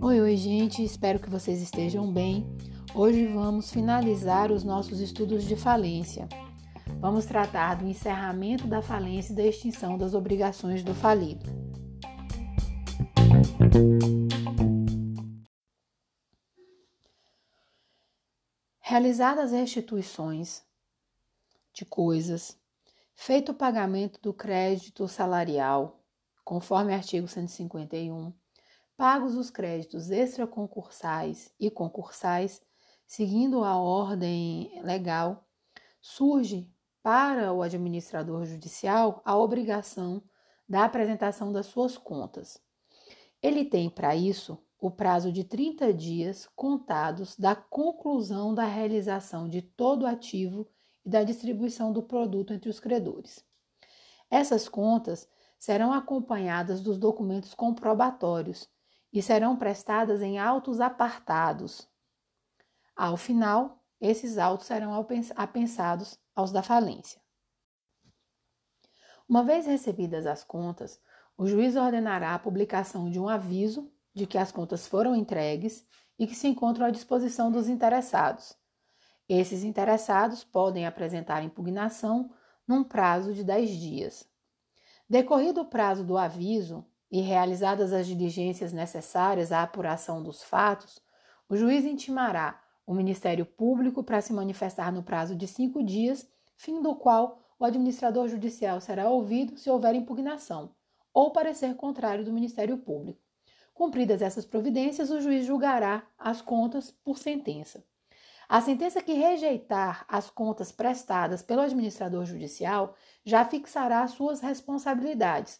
Oi, oi, gente, espero que vocês estejam bem. Hoje vamos finalizar os nossos estudos de falência. Vamos tratar do encerramento da falência e da extinção das obrigações do falido. Realizadas as restituições de coisas, feito o pagamento do crédito salarial, conforme artigo 151, pagos os créditos extraconcursais e concursais, seguindo a ordem legal, surge para o administrador judicial a obrigação da apresentação das suas contas. Ele tem para isso o prazo de 30 dias contados da conclusão da realização de todo ativo e da distribuição do produto entre os credores. Essas contas serão acompanhadas dos documentos comprobatórios e serão prestadas em autos apartados. Ao final, esses autos serão apensados aos da falência. Uma vez recebidas as contas, o juiz ordenará a publicação de um aviso de que as contas foram entregues e que se encontram à disposição dos interessados. Esses interessados podem apresentar impugnação num prazo de 10 dias. Decorrido o prazo do aviso e realizadas as diligências necessárias à apuração dos fatos, o juiz intimará o Ministério Público para se manifestar no prazo de cinco dias, fim do qual o administrador judicial será ouvido se houver impugnação ou parecer contrário do Ministério Público. Cumpridas essas providências, o juiz julgará as contas por sentença. A sentença que rejeitar as contas prestadas pelo administrador judicial já fixará suas responsabilidades,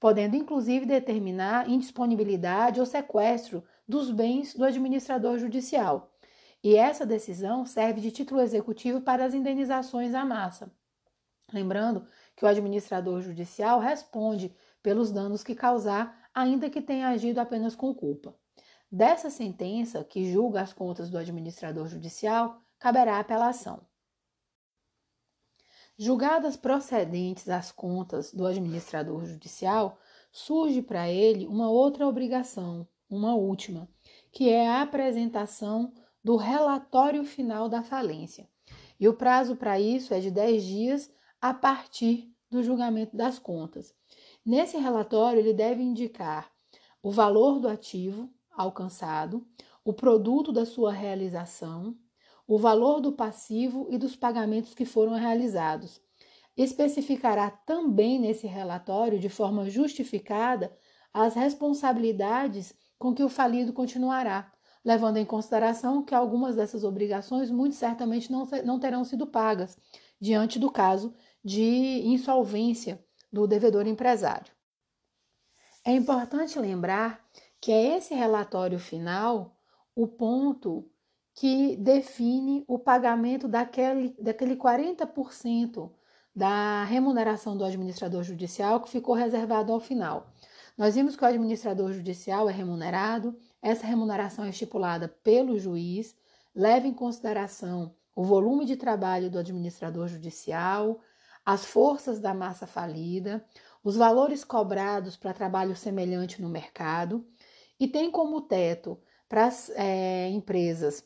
podendo inclusive determinar indisponibilidade ou sequestro dos bens do administrador judicial. E essa decisão serve de título executivo para as indenizações à massa. Lembrando que o administrador judicial responde pelos danos que causar ainda que tenha agido apenas com culpa. Dessa sentença, que julga as contas do administrador judicial, caberá apelação. Julgadas procedentes as contas do administrador judicial, surge para ele uma outra obrigação, uma última, que é a apresentação do relatório final da falência. E o prazo para isso é de 10 dias a partir do julgamento das contas. Nesse relatório, ele deve indicar o valor do ativo alcançado, o produto da sua realização, o valor do passivo e dos pagamentos que foram realizados. Especificará também nesse relatório, de forma justificada, as responsabilidades com que o falido continuará, levando em consideração que algumas dessas obrigações muito certamente não, não terão sido pagas, diante do caso de insolvência do devedor empresário. É importante lembrar que é esse relatório final o ponto que define o pagamento daquele, daquele 40% da remuneração do administrador judicial que ficou reservado ao final. Nós vimos que o administrador judicial é remunerado, essa remuneração é estipulada pelo juiz, leva em consideração o volume de trabalho do administrador judicial, as forças da massa falida, os valores cobrados para trabalho semelhante no mercado e tem como teto para as é, empresas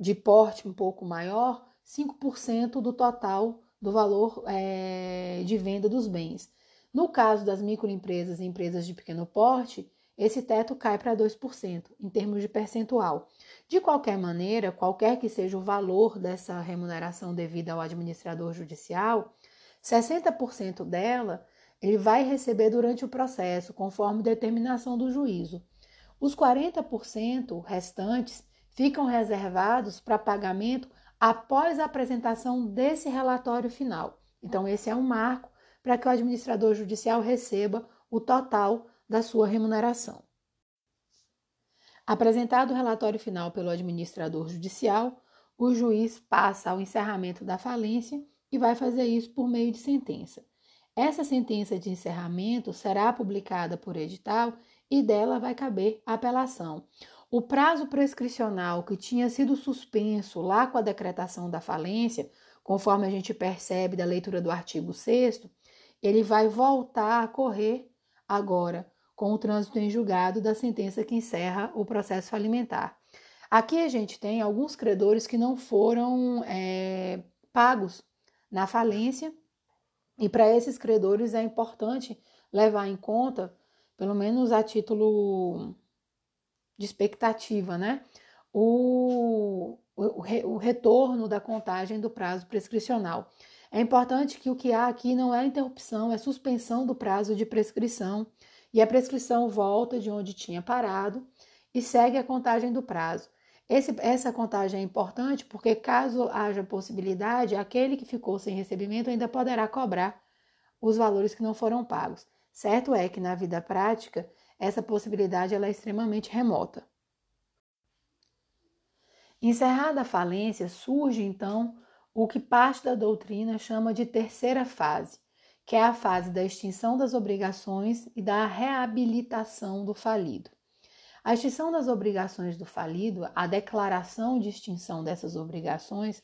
de porte um pouco maior 5% do total do valor é, de venda dos bens. No caso das microempresas e empresas de pequeno porte, esse teto cai para 2% em termos de percentual. De qualquer maneira, qualquer que seja o valor dessa remuneração devida ao administrador judicial, 60% dela ele vai receber durante o processo, conforme determinação do juízo. Os 40% restantes ficam reservados para pagamento após a apresentação desse relatório final. Então, esse é um marco para que o administrador judicial receba o total da sua remuneração. Apresentado o relatório final pelo administrador judicial, o juiz passa ao encerramento da falência e vai fazer isso por meio de sentença. Essa sentença de encerramento será publicada por edital e dela vai caber apelação. O prazo prescricional que tinha sido suspenso lá com a decretação da falência, conforme a gente percebe da leitura do artigo 6, ele vai voltar a correr agora com o trânsito em julgado da sentença que encerra o processo falimentar. Aqui a gente tem alguns credores que não foram é, pagos na falência, e para esses credores é importante levar em conta, pelo menos a título de expectativa, né? O, o, o retorno da contagem do prazo prescricional. É importante que o que há aqui não é interrupção, é suspensão do prazo de prescrição e a prescrição volta de onde tinha parado e segue a contagem do prazo. Esse, essa contagem é importante porque, caso haja possibilidade, aquele que ficou sem recebimento ainda poderá cobrar os valores que não foram pagos. Certo é que, na vida prática, essa possibilidade ela é extremamente remota. Encerrada a falência, surge então o que parte da doutrina chama de terceira fase, que é a fase da extinção das obrigações e da reabilitação do falido. A extinção das obrigações do falido, a declaração de extinção dessas obrigações,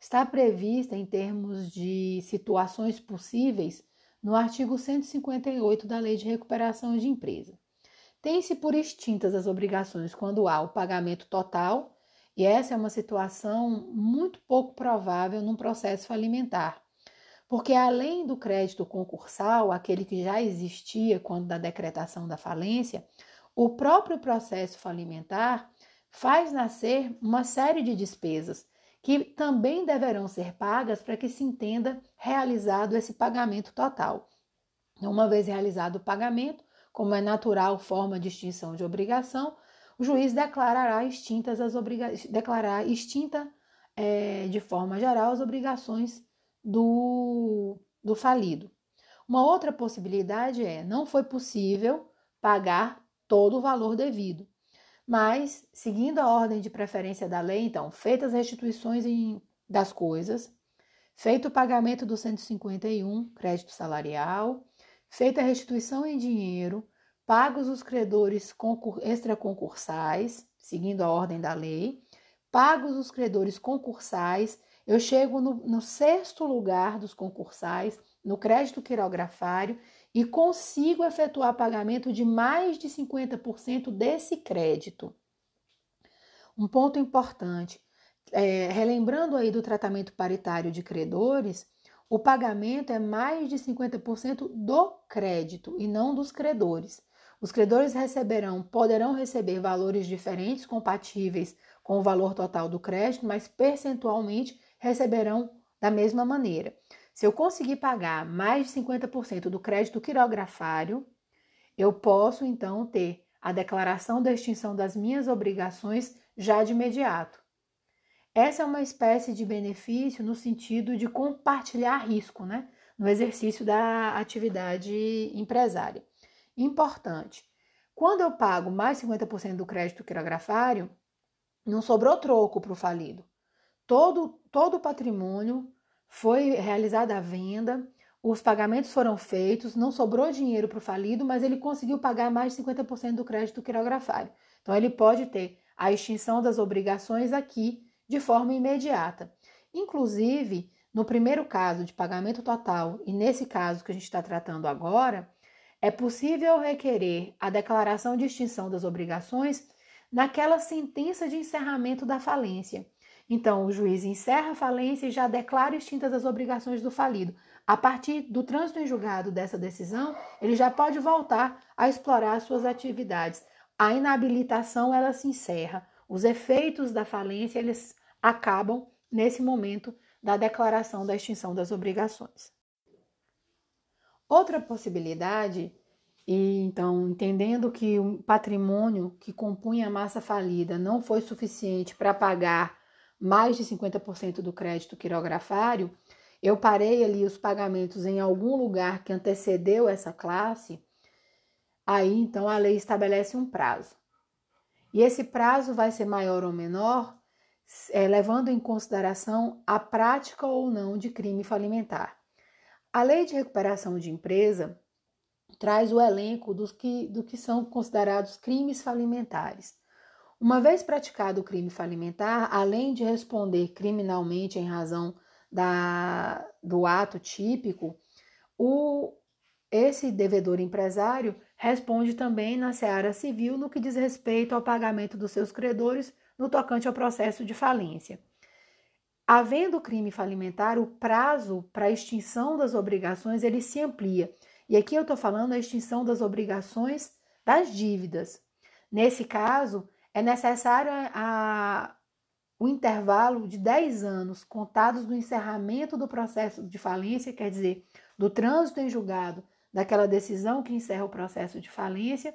está prevista em termos de situações possíveis no artigo 158 da Lei de Recuperação de Empresa. Tem-se por extintas as obrigações quando há o pagamento total, e essa é uma situação muito pouco provável num processo falimentar, porque além do crédito concursal, aquele que já existia quando da decretação da falência, o próprio processo falimentar faz nascer uma série de despesas que também deverão ser pagas para que se entenda realizado esse pagamento total. Uma vez realizado o pagamento, como é natural forma de extinção de obrigação, o juiz declarará extintas as obriga declarará extinta é, de forma geral as obrigações do, do falido. Uma outra possibilidade é não foi possível pagar todo o valor devido. Mas, seguindo a ordem de preferência da lei, então, feitas as restituições em, das coisas, feito o pagamento do 151, crédito salarial, feita a restituição em dinheiro, pagos os credores extraconcursais, seguindo a ordem da lei, pagos os credores concursais, eu chego no, no sexto lugar dos concursais, no crédito quirografário, e consigo efetuar pagamento de mais de 50% desse crédito. Um ponto importante, é, relembrando aí do tratamento paritário de credores, o pagamento é mais de 50% do crédito e não dos credores. Os credores receberão, poderão receber valores diferentes, compatíveis com o valor total do crédito, mas percentualmente receberão da mesma maneira. Se eu conseguir pagar mais de 50% do crédito quirografário, eu posso então ter a declaração da extinção das minhas obrigações já de imediato. Essa é uma espécie de benefício no sentido de compartilhar risco, né? No exercício da atividade empresária. Importante. Quando eu pago mais 50% do crédito quirografário, não sobrou troco para o falido. Todo, todo o patrimônio foi realizada a venda, os pagamentos foram feitos, não sobrou dinheiro para o falido, mas ele conseguiu pagar mais de 50% do crédito quirografário. Então, ele pode ter a extinção das obrigações aqui de forma imediata. Inclusive, no primeiro caso de pagamento total e nesse caso que a gente está tratando agora, é possível requerer a declaração de extinção das obrigações naquela sentença de encerramento da falência. Então, o juiz encerra a falência e já declara extintas as obrigações do falido. A partir do trânsito em julgado dessa decisão, ele já pode voltar a explorar suas atividades. A inabilitação ela se encerra. Os efeitos da falência eles acabam nesse momento da declaração da extinção das obrigações. Outra possibilidade, e então entendendo que o patrimônio que compunha a massa falida não foi suficiente para pagar mais de 50% do crédito quirografário, eu parei ali os pagamentos em algum lugar que antecedeu essa classe, aí então a lei estabelece um prazo. E esse prazo vai ser maior ou menor, é, levando em consideração a prática ou não de crime falimentar. A lei de recuperação de empresa traz o elenco dos que, do que são considerados crimes falimentares. Uma vez praticado o crime falimentar, além de responder criminalmente em razão da, do ato típico, o, esse devedor empresário responde também na seara civil no que diz respeito ao pagamento dos seus credores no tocante ao processo de falência. Havendo crime falimentar, o prazo para extinção das obrigações ele se amplia. E aqui eu estou falando a extinção das obrigações das dívidas. Nesse caso, é necessário a, o intervalo de 10 anos contados do encerramento do processo de falência, quer dizer, do trânsito em julgado daquela decisão que encerra o processo de falência,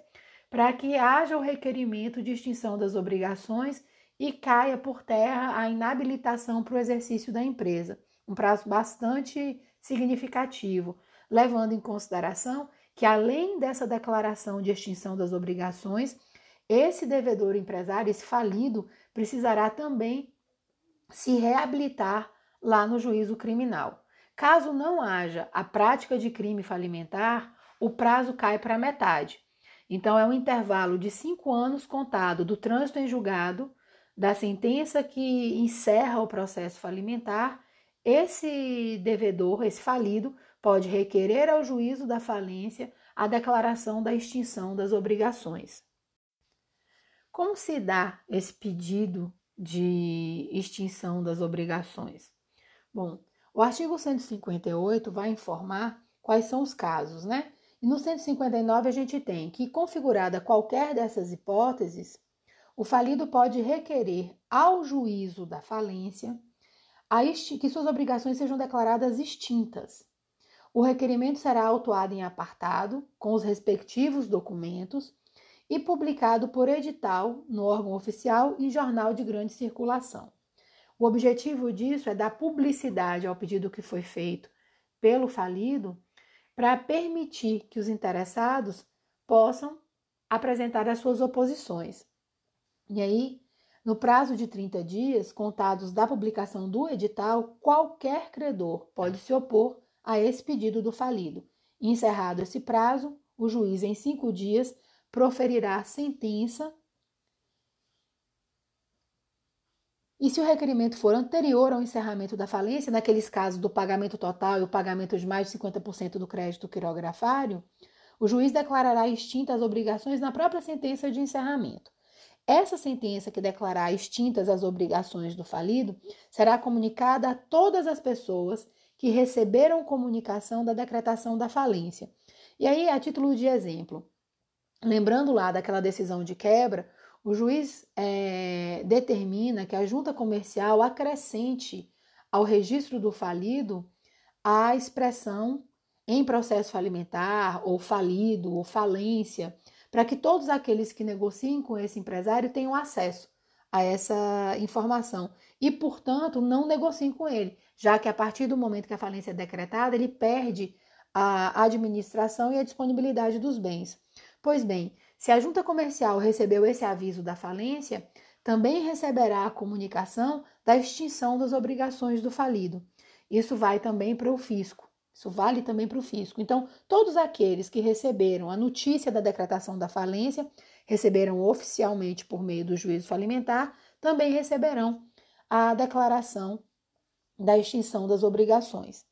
para que haja o requerimento de extinção das obrigações e caia por terra a inabilitação para o exercício da empresa. Um prazo bastante significativo, levando em consideração que, além dessa declaração de extinção das obrigações, esse devedor empresário, esse falido, precisará também se reabilitar lá no juízo criminal. Caso não haja a prática de crime falimentar, o prazo cai para metade. Então, é um intervalo de cinco anos contado do trânsito em julgado, da sentença que encerra o processo falimentar. Esse devedor, esse falido, pode requerer ao juízo da falência a declaração da extinção das obrigações. Como se dá esse pedido de extinção das obrigações? Bom, o artigo 158 vai informar quais são os casos, né? E no 159 a gente tem que, configurada qualquer dessas hipóteses, o falido pode requerer ao juízo da falência que suas obrigações sejam declaradas extintas. O requerimento será autuado em apartado, com os respectivos documentos, e publicado por edital no órgão oficial e jornal de grande circulação. O objetivo disso é dar publicidade ao pedido que foi feito pelo falido para permitir que os interessados possam apresentar as suas oposições. E aí, no prazo de 30 dias, contados da publicação do edital, qualquer credor pode se opor a esse pedido do falido. Encerrado esse prazo, o juiz, em cinco dias, proferirá sentença. E se o requerimento for anterior ao encerramento da falência, naqueles casos do pagamento total e o pagamento de mais de 50% do crédito quirografário, o juiz declarará extintas as obrigações na própria sentença de encerramento. Essa sentença que declarar extintas as obrigações do falido será comunicada a todas as pessoas que receberam comunicação da decretação da falência. E aí, a título de exemplo, Lembrando lá daquela decisão de quebra, o juiz é, determina que a junta comercial acrescente ao registro do falido a expressão em processo falimentar, ou falido, ou falência, para que todos aqueles que negociem com esse empresário tenham acesso a essa informação e, portanto, não negociem com ele, já que a partir do momento que a falência é decretada, ele perde a administração e a disponibilidade dos bens. Pois bem, se a junta comercial recebeu esse aviso da falência, também receberá a comunicação da extinção das obrigações do falido. Isso vai também para o fisco. Isso vale também para o fisco. Então, todos aqueles que receberam a notícia da decretação da falência, receberam oficialmente por meio do juízo falimentar, também receberão a declaração da extinção das obrigações.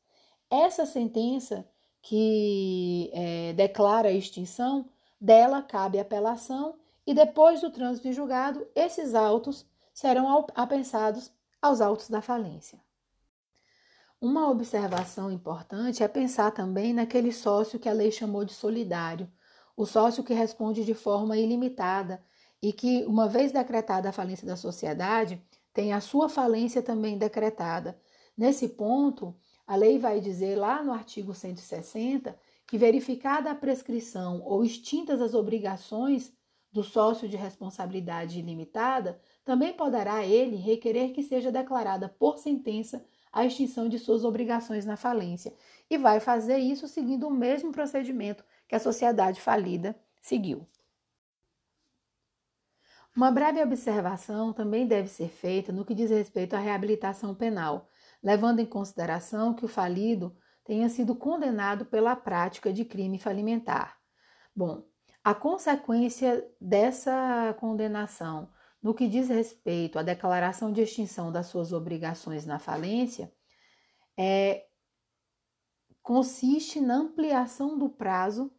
Essa sentença que é, declara a extinção dela cabe apelação e depois do trânsito em julgado, esses autos serão apensados aos autos da falência. Uma observação importante é pensar também naquele sócio que a lei chamou de solidário, o sócio que responde de forma ilimitada e que, uma vez decretada a falência da sociedade, tem a sua falência também decretada. Nesse ponto, a lei vai dizer lá no artigo 160 que, verificada a prescrição ou extintas as obrigações do sócio de responsabilidade ilimitada, também poderá ele requerer que seja declarada por sentença a extinção de suas obrigações na falência e vai fazer isso seguindo o mesmo procedimento que a sociedade falida seguiu. Uma breve observação também deve ser feita no que diz respeito à reabilitação penal, levando em consideração que o falido tenha sido condenado pela prática de crime falimentar. Bom, a consequência dessa condenação no que diz respeito à declaração de extinção das suas obrigações na falência é consiste na ampliação do prazo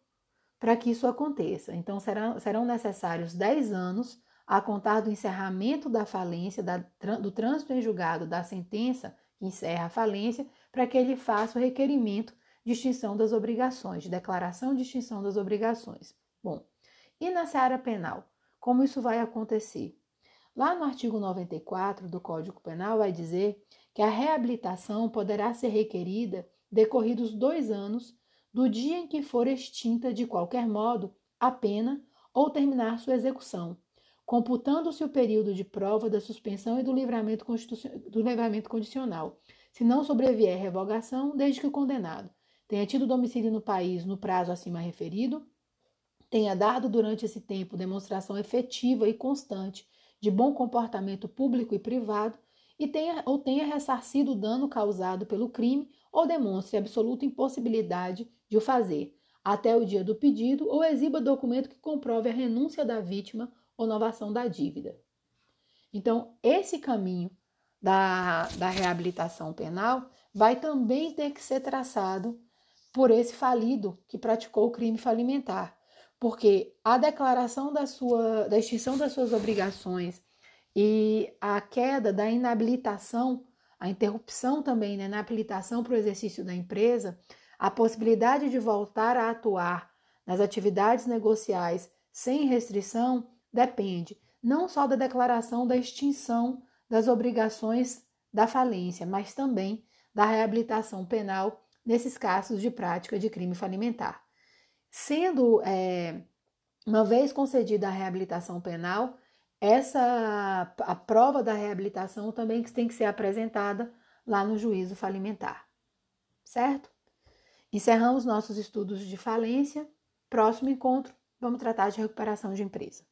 para que isso aconteça. Então, serão, serão necessários 10 anos a contar do encerramento da falência, da, do trânsito em julgado da sentença que encerra a falência, para que ele faça o requerimento de extinção das obrigações, de declaração de extinção das obrigações. Bom, e na seara penal? Como isso vai acontecer? Lá no artigo 94 do Código Penal vai dizer que a reabilitação poderá ser requerida decorridos dois anos do dia em que for extinta de qualquer modo a pena ou terminar sua execução, computando-se o período de prova da suspensão e do livramento, do livramento condicional, se não sobrevier revogação, desde que o condenado tenha tido domicílio no país no prazo acima referido, tenha dado durante esse tempo demonstração efetiva e constante de bom comportamento público e privado e tenha ou tenha ressarcido o dano causado pelo crime ou demonstre absoluta impossibilidade de o fazer até o dia do pedido ou exiba documento que comprove a renúncia da vítima ou novação da dívida. Então, esse caminho da, da reabilitação penal vai também ter que ser traçado por esse falido que praticou o crime falimentar, porque a declaração da sua da extinção das suas obrigações e a queda da inabilitação, a interrupção também né, na habilitação para o exercício da empresa, a possibilidade de voltar a atuar nas atividades negociais sem restrição depende não só da declaração da extinção das obrigações da falência, mas também da reabilitação penal nesses casos de prática de crime falimentar. Sendo, é, uma vez concedida a reabilitação penal, essa a prova da reabilitação também tem que ser apresentada lá no juízo falimentar. Certo? Encerramos nossos estudos de falência. Próximo encontro, vamos tratar de recuperação de empresa.